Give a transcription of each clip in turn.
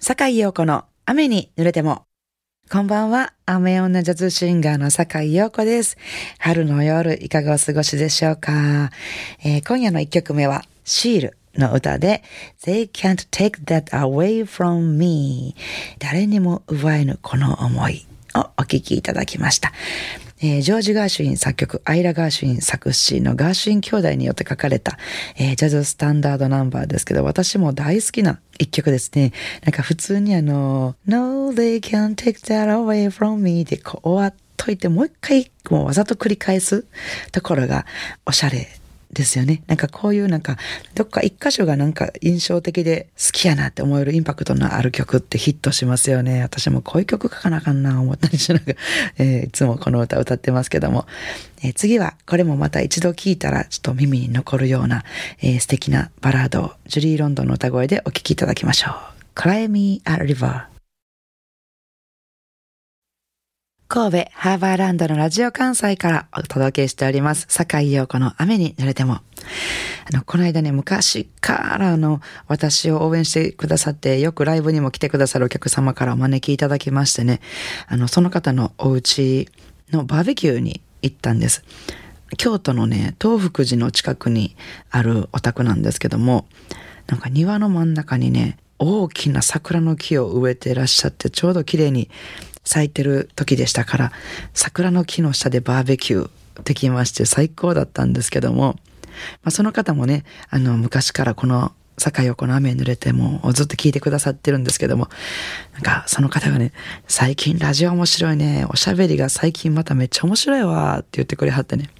坂井陽子の雨に濡れても。こんばんは。雨女ジャズシンガーの坂井陽子です。春の夜、いかがお過ごしでしょうか、えー、今夜の一曲目は、シールの歌で、They can't take that away from me. 誰にも奪えぬこの思いをお聴きいただきました。えー、ジョージ・ガーシュイン作曲、アイラ・ガーシュイン作詞のガーシュイン兄弟によって書かれた、えー、ジャズスタンダードナンバーですけど、私も大好きな一曲ですね。なんか普通にあの、No, they can't take that away from me でこう終わっといて、もう一回もうわざと繰り返すところがおしゃれですよね。なんかこういうなんか、どっか一箇所がなんか印象的で好きやなって思えるインパクトのある曲ってヒットしますよね。私もこういう曲書かなあかんな思ったりしながら、えー、いつもこの歌歌ってますけども、えー、次はこれもまた一度聴いたらちょっと耳に残るような、えー、素敵なバラードをジュリー・ロンドンの歌声でお聴きいただきましょう。Cry Me a River 神戸ハーバーランドのラジオ関西からお届けしております。坂井陽子の雨に濡れても。あの、この間ね、昔からの私を応援してくださって、よくライブにも来てくださるお客様からお招きいただきましてね、あの、その方のお家のバーベキューに行ったんです。京都のね、東福寺の近くにあるお宅なんですけども、なんか庭の真ん中にね、大きな桜の木を植えてらっしゃって、ちょうど綺麗に咲いてる時でしたから、桜の木の下でバーベキューできまして最高だったんですけども、まあ、その方もね、あの、昔からこの坂横の雨に濡れてもずっと聞いてくださってるんですけども、なんかその方がね、最近ラジオ面白いね、おしゃべりが最近まためっちゃ面白いわって言ってくれはってね。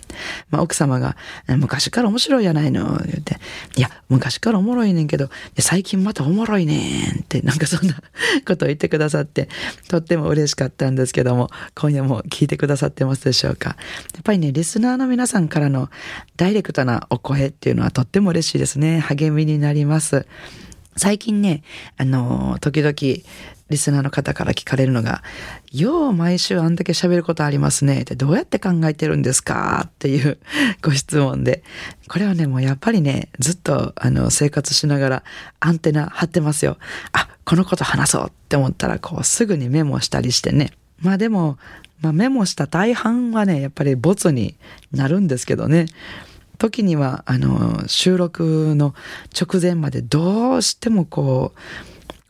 まあ、奥様が、昔から面白いじゃないの、言って、いや、昔からおもろいねんけど、最近またおもろいねんって、なんかそんなことを言ってくださって、とっても嬉しかったんですけども、今夜も聞いてくださってますでしょうか。やっぱりね、リスナーの皆さんからのダイレクトなお声っていうのはとっても嬉しいですね。励みになります。ます最近ね、あの、時々、リスナーの方から聞かれるのが、よう毎週あんだけ喋ることありますね。ってどうやって考えてるんですかっていうご質問で。これはね、もうやっぱりね、ずっとあの生活しながらアンテナ張ってますよ。あ、このこと話そうって思ったら、こうすぐにメモしたりしてね。まあでも、まあメモした大半はね、やっぱりボツになるんですけどね。時には、あの、収録の直前までどうしてもこう、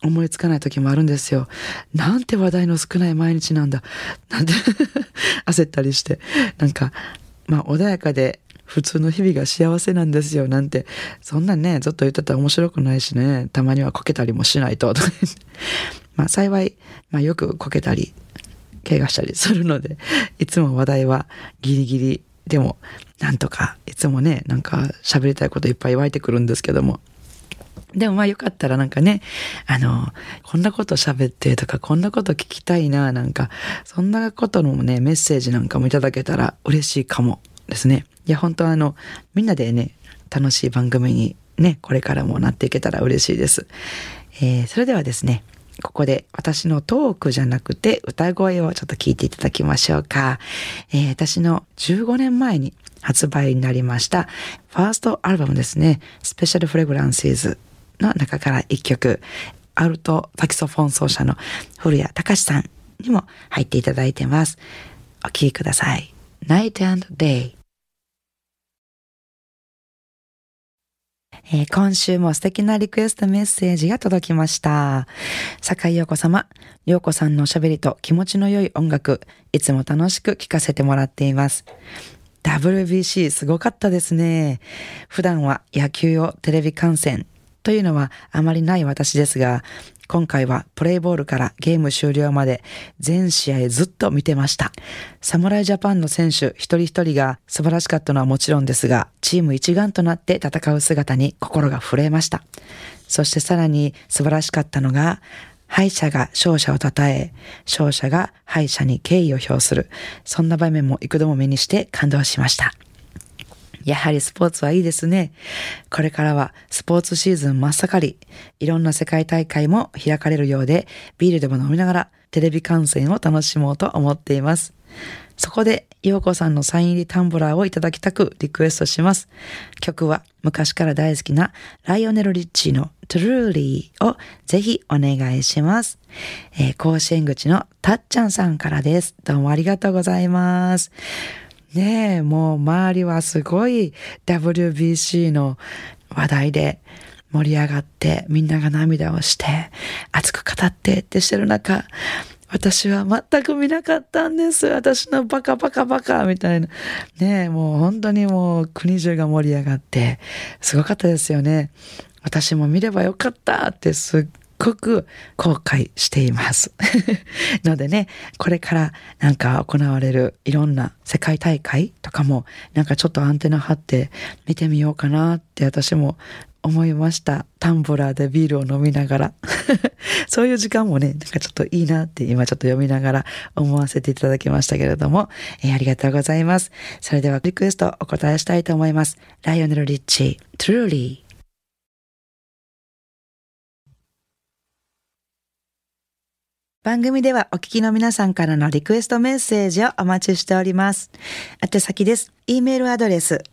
思いつかない時もあるんですよ。なんて話題の少ない毎日なんだ。なんて 焦ったりして。なんか、まあ穏やかで普通の日々が幸せなんですよ。なんて、そんなね、ずっと言ってたら面白くないしね、たまにはこけたりもしないと。まあ幸い、まあよくこけたり、怪我したりするので、いつも話題はギリギリでも、なんとか、いつもね、なんか喋りたいこといっぱい湧いてくるんですけども、でもまあよかったらなんかね、あの、こんなこと喋ってとか、こんなこと聞きたいな、なんか、そんなことのね、メッセージなんかもいただけたら嬉しいかもですね。いや、本当あの、みんなでね、楽しい番組にね、これからもなっていけたら嬉しいです。えー、それではですね、ここで私のトークじゃなくて歌声をちょっと聞いていただきましょうか。えー、私の15年前に発売になりましたファーストアルバムですね、スペシャルフレグランシーズの中から一曲、アルトサキソフォン奏者の古谷隆さんにも入っていただいてます。お聴きください。Night and Day えー、今週も素敵なリクエストメッセージが届きました。坂井陽子様、陽子さんのおしゃべりと気持ちの良い音楽、いつも楽しく聴かせてもらっています。WBC すごかったですね。普段は野球をテレビ観戦というのはあまりない私ですが、今回はプレイボールからゲーム終了まで全試合ずっと見てました。侍ジャパンの選手一人一人が素晴らしかったのはもちろんですが、チーム一丸となって戦う姿に心が震えました。そしてさらに素晴らしかったのが、敗者が勝者を称え、勝者が敗者に敬意を表する。そんな場面も幾度も目にして感動しました。やはりスポーツはいいですね。これからはスポーツシーズン真っ盛り。いろんな世界大会も開かれるようで、ビールでも飲みながらテレビ観戦を楽しもうと思っています。そこで、洋子さんのサイン入りタンブラーをいただきたくリクエストします。曲は昔から大好きなライオネル・リッチーの Truly をぜひお願いします。えー、甲子園口のたっちゃんさんからです。どうもありがとうございます。ねえ、もう周りはすごい WBC の話題で盛り上がってみんなが涙をして熱く語ってってしてる中、私は全く見なかったんです。私のバカバカバカみたいな。ねえ、もう本当にもう国中が盛り上がってすごかったですよね。私も見ればよかったってすっごく後悔しています。のでね、これからなんか行われるいろんな世界大会とかもなんかちょっとアンテナ張って見てみようかなって私も思いました。タンブラーでビールを飲みながら。そういう時間もね、なんかちょっといいなって今ちょっと読みながら思わせていただきましたけれども、えー、ありがとうございます。それではリクエストお答えしたいと思います。ライオネル・リッチー、Truly。番組ではお聞きの皆さんからのリクエストメッセージをお待ちしております。宛先です。e メールアドレス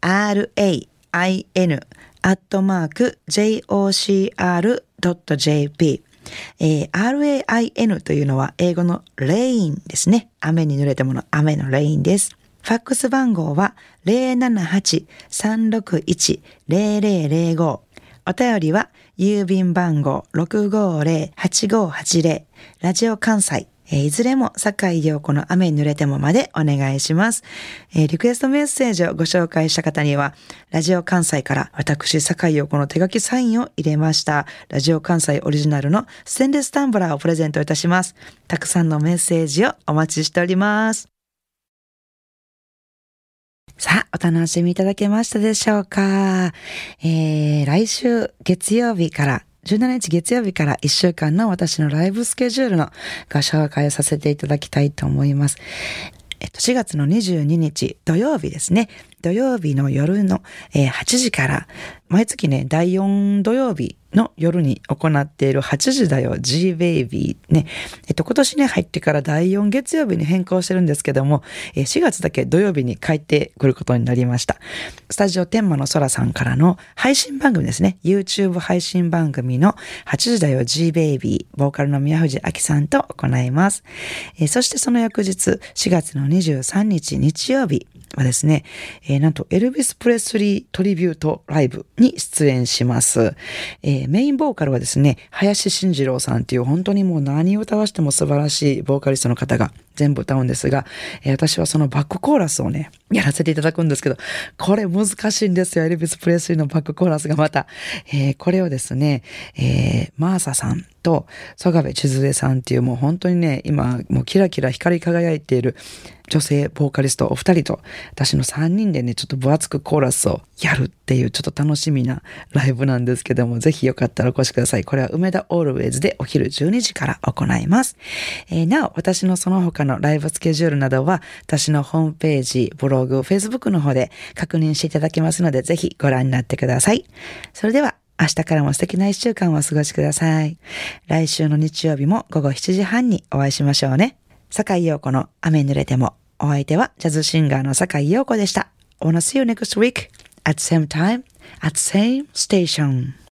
rain アットマーク jocr.jp えー、rain というのは英語のレインですね。雨に濡れたもの、雨のレインです。ファックス番号は078-361-0005。お便りは郵便番号650-8580ラジオ関西え、いずれも坂井陽子の雨に濡れてもまでお願いします、えー、リクエストメッセージをご紹介した方には、ラジオ関西から私坂井陽子の手書きサインを入れました。ラジオ関西オリジナルのステンレスタンブラーをプレゼントいたします。たくさんのメッセージをお待ちしております。さあ、お楽しみいただけましたでしょうか、えー、来週月曜日から17日月曜日から1週間の私のライブスケジュールのご紹介をさせていただきたいと思います。えっと、4月の22日土曜日ですね。土曜日の夜の、えー、8時から、毎月ね、第4土曜日の夜に行っている8時だよ G-Baby ね。えっと、今年ね、入ってから第4月曜日に変更してるんですけども、え4月だけ土曜日に帰ってくることになりました。スタジオ天満の空さんからの配信番組ですね。YouTube 配信番組の8時だよ G-Baby、ボーカルの宮藤明さんと行います。えそしてその翌日、4月の23日日曜日、はですね、えー、なんとエルビス・プレスリートリビュートライブに出演します。えー、メインボーカルはですね、林慎二郎さんっていう本当にもう何を歌わしても素晴らしいボーカリストの方が全部歌うんですが、えー、私はそのバックコーラスをね、やらせていただくんですけど、これ難しいんですよ。エルビス・プレスリーのバックコーラスがまた。えー、これをですね、えー、マーサさんと曽我部千鶴さんっていうもう本当にね、今もうキラキラ光り輝いている女性ボーカリストお二人と私の三人でね、ちょっと分厚くコーラスをやるっていうちょっと楽しみなライブなんですけども、ぜひよかったらお越しください。これは梅田オールウェイズでお昼12時から行います。えー、なお、私のその他のライブスケジュールなどは私のホームページ、ブログ、Facebook の方で確認していただけますので、ぜひご覧になってください。それでは明日からも素敵な一週間をお過ごしください。来週の日曜日も午後7時半にお会いしましょうね。坂井陽子の雨濡れても。お相手はジャズシンガーの坂井陽子でした。I wanna see you next week at same time at same station.